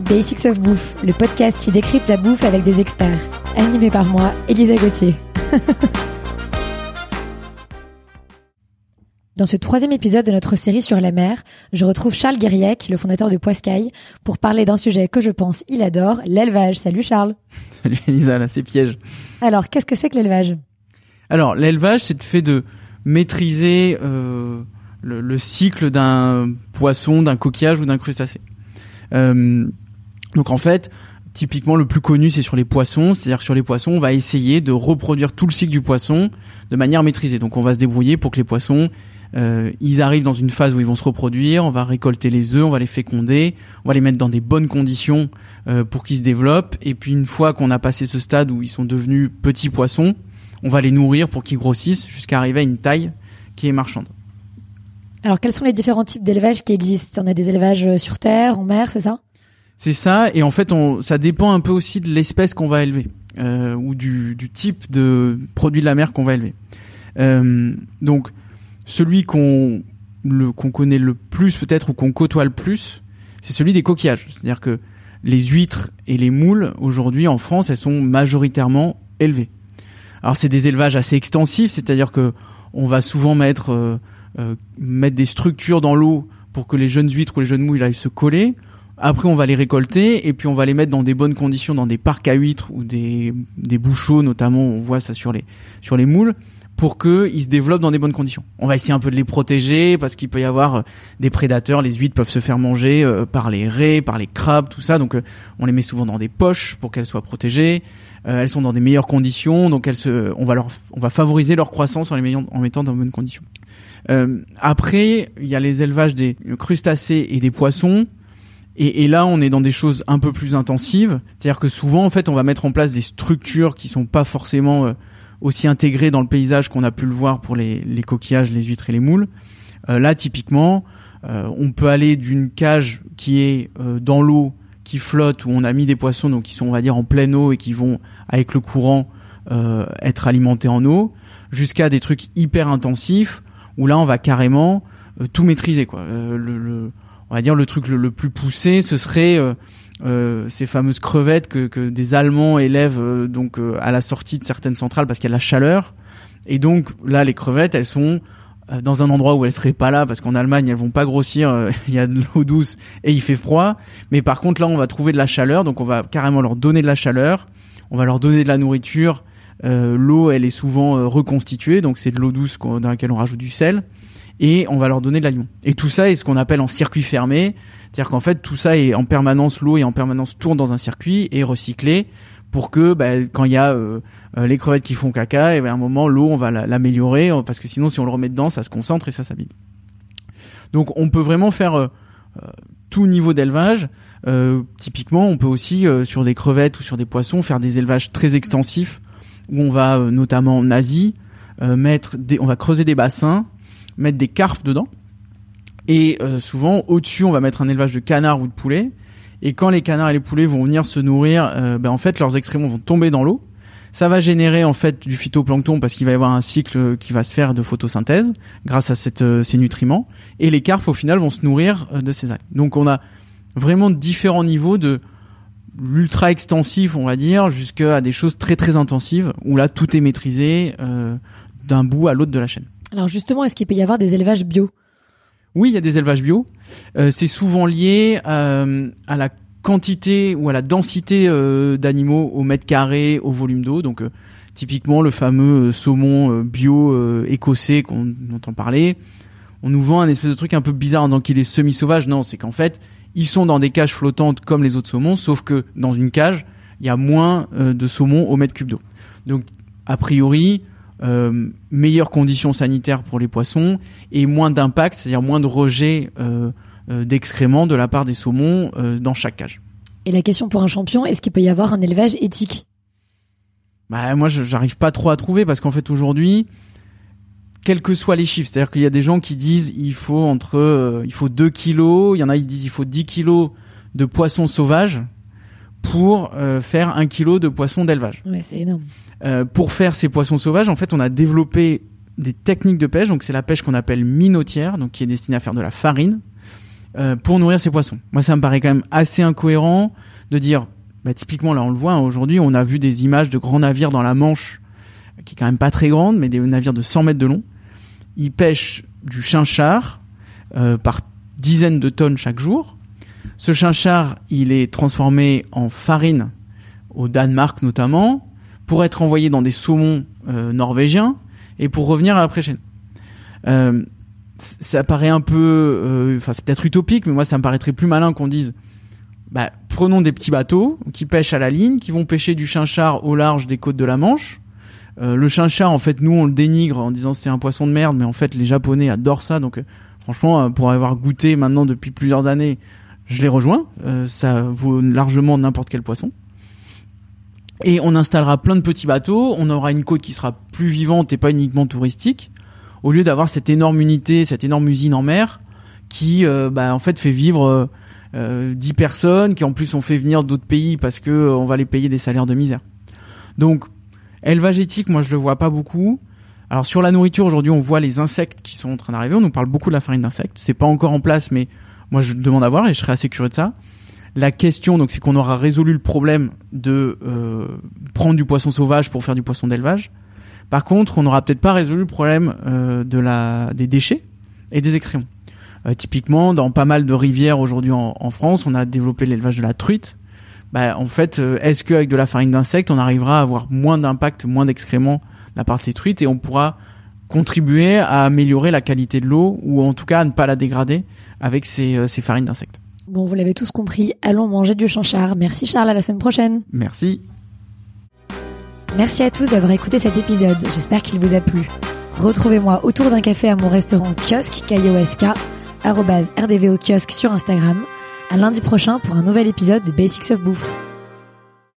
Basics of Bouffe, le podcast qui décrypte la bouffe avec des experts. Animé par moi, Elisa Gauthier. Dans ce troisième épisode de notre série sur la mer, je retrouve Charles Guériec, le fondateur de Poiscaille, pour parler d'un sujet que je pense il adore, l'élevage. Salut Charles. Salut Elisa, là c'est piège. Alors, qu'est-ce que c'est que l'élevage? Alors, l'élevage, c'est le fait de maîtriser euh, le, le cycle d'un poisson, d'un coquillage ou d'un crustacé. Euh, donc en fait, typiquement le plus connu c'est sur les poissons, c'est-à-dire que sur les poissons, on va essayer de reproduire tout le cycle du poisson de manière maîtrisée. Donc on va se débrouiller pour que les poissons euh, ils arrivent dans une phase où ils vont se reproduire, on va récolter les œufs, on va les féconder, on va les mettre dans des bonnes conditions euh, pour qu'ils se développent. Et puis une fois qu'on a passé ce stade où ils sont devenus petits poissons, on va les nourrir pour qu'ils grossissent jusqu'à arriver à une taille qui est marchande. Alors, quels sont les différents types d'élevage qui existent? On a des élevages euh, sur terre, en mer, c'est ça? C'est ça, et en fait, ça dépend un peu aussi de l'espèce qu'on va élever euh, ou du, type de produit de la mer qu'on va élever. Euh, donc, celui qu'on connaît le plus peut-être ou qu'on côtoie le plus, c'est celui des coquillages. C'est-à-dire que les huîtres et les moules aujourd'hui en France, elles sont majoritairement élevées. Alors c'est des élevages assez extensifs, c'est-à-dire que on va souvent mettre euh, mettre des structures dans l'eau pour que les jeunes huîtres ou les jeunes moules aillent se coller. Après, on va les récolter et puis on va les mettre dans des bonnes conditions, dans des parcs à huîtres ou des, des bouchots notamment. On voit ça sur les sur les moules pour qu'ils se développent dans des bonnes conditions. On va essayer un peu de les protéger parce qu'il peut y avoir euh, des prédateurs. Les huîtres peuvent se faire manger euh, par les raies, par les crabes, tout ça. Donc euh, on les met souvent dans des poches pour qu'elles soient protégées. elles sont dans des meilleures conditions, donc elles se, on va leur, on va favoriser leur croissance en les mettant, mettant dans de bonnes conditions. après, il y a les élevages des crustacés et des poissons. Et, et, là, on est dans des choses un peu plus intensives. C'est-à-dire que souvent, en fait, on va mettre en place des structures qui sont pas forcément aussi intégré dans le paysage qu'on a pu le voir pour les, les coquillages, les huîtres et les moules. Euh, là, typiquement, euh, on peut aller d'une cage qui est euh, dans l'eau, qui flotte, où on a mis des poissons, donc qui sont, on va dire, en pleine eau et qui vont, avec le courant, euh, être alimentés en eau, jusqu'à des trucs hyper intensifs, où là, on va carrément euh, tout maîtriser. Quoi. Le, le, on va dire le truc le, plus poussé, ce serait euh, ces fameuses crevettes que, des Allemands élèvent euh, donc euh, à la sortie de certaines centrales parce qu'il y a la chaleur. Et donc là, les crevettes, elles sont dans un endroit où elles seraient pas là parce qu'en Allemagne elles vont pas grossir, il y a de l'eau douce et il fait froid. Mais par contre là, on va trouver de la chaleur, donc on va carrément leur donner de la chaleur, on va leur donner de la nourriture. l'eau, elle est souvent reconstituée, donc c'est de l'eau douce dans laquelle on rajoute du sel et on va leur donner de l'aliment. Et tout ça est ce qu'on appelle en circuit fermé, c'est-à-dire qu'en fait tout ça est en permanence l'eau est en permanence tourne dans un circuit et recyclé pour que bah, quand il y a euh, les crevettes qui font caca, et ben, à un moment l'eau on va l'améliorer parce que sinon si on le remet dedans ça se concentre et ça s'abîme. Donc on peut vraiment faire euh, tout niveau d'élevage. Euh, typiquement, on peut aussi sur des crevettes ou sur des poissons faire des élevages très extensifs où on va notamment en Asie mettre des, on va creuser des bassins mettre des carpes dedans. Et euh, souvent, au-dessus, on va mettre un élevage de canards ou de poulets. Et quand les canards et les poulets vont venir se nourrir, euh, ben, en fait, leurs excréments vont tomber dans l'eau. Ça va générer en fait du phytoplancton parce qu'il va y avoir un cycle qui va se faire de photosynthèse grâce à euh, ces nutriments. Et les carpes, au final, vont se nourrir de ces algues. Donc, on a vraiment différents niveaux de l'ultra extensif, on va dire, jusqu'à des choses très très intensives où là, tout est maîtrisé d'un bout à l'autre de la chaîne. Alors justement, est-ce qu'il peut y avoir des élevages bio? Oui, il y a des élevages bio. Euh, c'est souvent lié euh, à la quantité ou à la densité euh, d'animaux au mètre carré, au volume d'eau. Donc typiquement le fameux saumon bio écossais qu'on entend parler. On nous vend un espèce de truc un peu bizarre en qu'il est semi-sauvage. Non, c'est qu'en fait, ils sont dans des cages flottantes comme les autres saumons, sauf que dans une cage, il y a moins de saumon au mètre cube d'eau. Donc a priori, euh, meilleures conditions sanitaires pour les poissons et moins d'impact, c'est-à-dire moins de rejet euh, euh, d'excréments de la part des saumons dans chaque cage. Et la question pour un champion, est-ce qu'il peut y avoir un élevage éthique? Bah, Moi, j'arrive pas trop à trouver parce qu'en fait, aujourd'hui, quels que soient les chiffres, c'est-à-dire qu'il y a des gens qui disent il faut entre il faut 2 kilos, il y en a qui disent il faut 10 kilos de poissons sauvages pour euh, faire un kilo de poissons d'élevage. Ouais, c'est énorme. Euh, pour faire ces poissons sauvages, en fait, on a développé des techniques de pêche. Donc, c'est la pêche qu'on appelle minotière, donc qui est destinée à faire de la farine. euh, pour nourrir ces poissons. Moi, ça me paraît quand même assez incohérent de dire, bah, typiquement là, on le voit hein, aujourd'hui, on a vu des images de grands navires dans la Manche, qui est quand même pas très grande, mais des navires de 100 mètres de long. Ils pêchent du chinchard euh, par dizaines de tonnes chaque jour. Ce chinchard, il est transformé en farine au Danemark notamment, pour être envoyé dans des saumons euh, norvégiens et pour revenir la prochaine. Euh, ça paraît un peu, euh, enfin c'est peut-être utopique, mais moi ça me paraîtrait plus malin qu'on dise, bah, prenons des petits bateaux qui pêchent à la ligne, qui vont pêcher du chinchard au large des côtes de la Manche. Euh, le chinchard, en fait, nous on le dénigre en disant c'est un poisson de merde, mais en fait les Japonais adorent ça, donc franchement pour avoir goûté maintenant depuis plusieurs années, je les rejoins. ça vaut largement n'importe quel poisson. Et on installera plein de petits bateaux, on aura une côte qui sera plus vivante et pas uniquement touristique, au lieu d'avoir cette énorme unité, cette énorme usine en mer qui, euh, bah, en fait, fait vivre euh, 10 personnes, qui en plus on fait venir d'autres pays parce que euh, on va les payer des salaires de misère. Donc, élevage éthique, moi je le vois pas beaucoup. Alors sur la nourriture aujourd'hui, on voit les insectes qui sont en train d'arriver. On nous parle beaucoup de la farine d'insectes. C'est pas encore en place, mais moi je demande à voir et je serais assez curieux de ça. La question, donc, c'est qu'on aura résolu le problème de euh, prendre du poisson sauvage pour faire du poisson d'élevage. Par contre, on n'aura peut-être pas résolu le problème euh, de la des déchets et des excréments. Euh, typiquement, dans pas mal de rivières aujourd'hui en, en, France, on a développé l'élevage de la truite. Bah, en fait, est-ce qu'avec de la farine d'insectes, on arrivera à avoir moins d'impact, moins d'excréments de la part de truites et on pourra contribuer à améliorer la qualité de l'eau ou en tout cas à ne pas la dégrader avec ces, ces farines d'insectes. Bon, vous l'avez tous compris, allons manger du chanchard. Merci Charles, à la semaine prochaine. Merci. Merci à tous d'avoir écouté cet épisode, j'espère qu'il vous a plu. Retrouvez-moi autour d'un café à mon restaurant kiosque, KIOSK, rdvo kiosque sur Instagram. À lundi prochain pour un nouvel épisode de Basics of Bouffe.